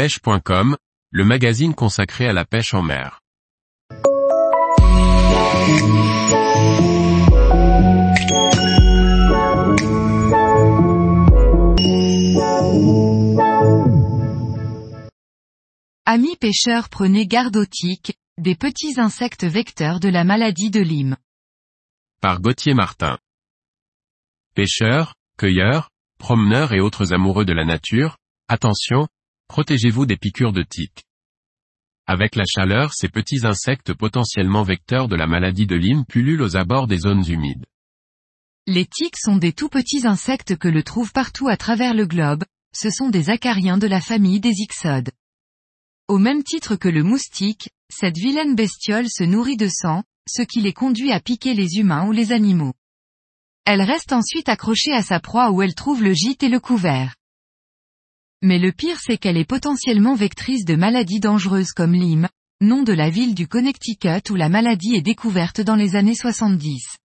pêche.com, le magazine consacré à la pêche en mer. Amis pêcheurs prenez garde aux tiques, des petits insectes vecteurs de la maladie de Lyme. Par Gauthier Martin. Pêcheurs, cueilleurs, promeneurs et autres amoureux de la nature, attention, protégez-vous des piqûres de tiques. Avec la chaleur, ces petits insectes potentiellement vecteurs de la maladie de Lyme pullulent aux abords des zones humides. Les tiques sont des tout petits insectes que le trouve partout à travers le globe, ce sont des acariens de la famille des ixodes. Au même titre que le moustique, cette vilaine bestiole se nourrit de sang, ce qui les conduit à piquer les humains ou les animaux. Elle reste ensuite accrochée à sa proie où elle trouve le gîte et le couvert. Mais le pire c'est qu'elle est potentiellement vectrice de maladies dangereuses comme Lyme, nom de la ville du Connecticut où la maladie est découverte dans les années 70.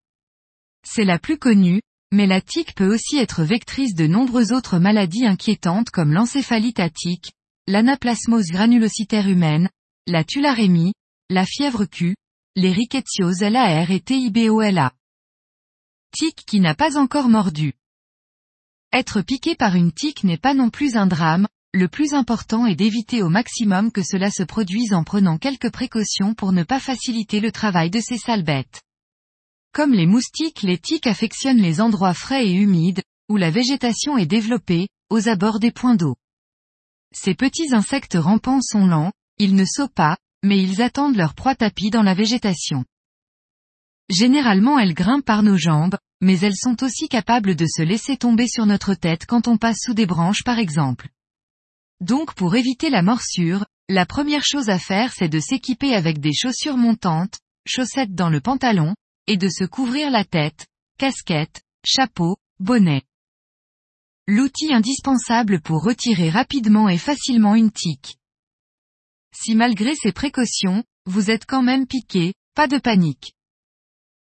C'est la plus connue, mais la tique peut aussi être vectrice de nombreuses autres maladies inquiétantes comme l'encéphalite attique, l'anaplasmose granulocytaire humaine, la tularémie, la fièvre Q, les rickettsioses LAR et TIBOLA. Tique qui n'a pas encore mordu. Être piqué par une tique n'est pas non plus un drame, le plus important est d'éviter au maximum que cela se produise en prenant quelques précautions pour ne pas faciliter le travail de ces sales bêtes. Comme les moustiques, les tiques affectionnent les endroits frais et humides, où la végétation est développée, aux abords des points d'eau. Ces petits insectes rampants sont lents, ils ne sautent pas, mais ils attendent leur proie tapis dans la végétation. Généralement elles grimpent par nos jambes, mais elles sont aussi capables de se laisser tomber sur notre tête quand on passe sous des branches par exemple. Donc pour éviter la morsure, la première chose à faire c'est de s'équiper avec des chaussures montantes, chaussettes dans le pantalon, et de se couvrir la tête, casquette, chapeau, bonnet. L'outil indispensable pour retirer rapidement et facilement une tique. Si malgré ces précautions, vous êtes quand même piqué, pas de panique.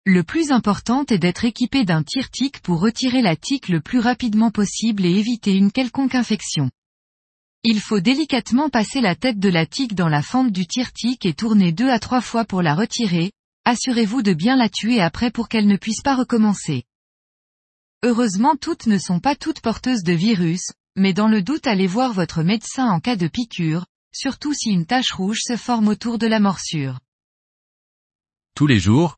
Le plus important est d'être équipé d'un tire-tique pour retirer la tique le plus rapidement possible et éviter une quelconque infection. Il faut délicatement passer la tête de la tique dans la fente du tire-tique et tourner deux à trois fois pour la retirer, assurez-vous de bien la tuer après pour qu'elle ne puisse pas recommencer. Heureusement toutes ne sont pas toutes porteuses de virus, mais dans le doute allez voir votre médecin en cas de piqûre, surtout si une tache rouge se forme autour de la morsure. Tous les jours,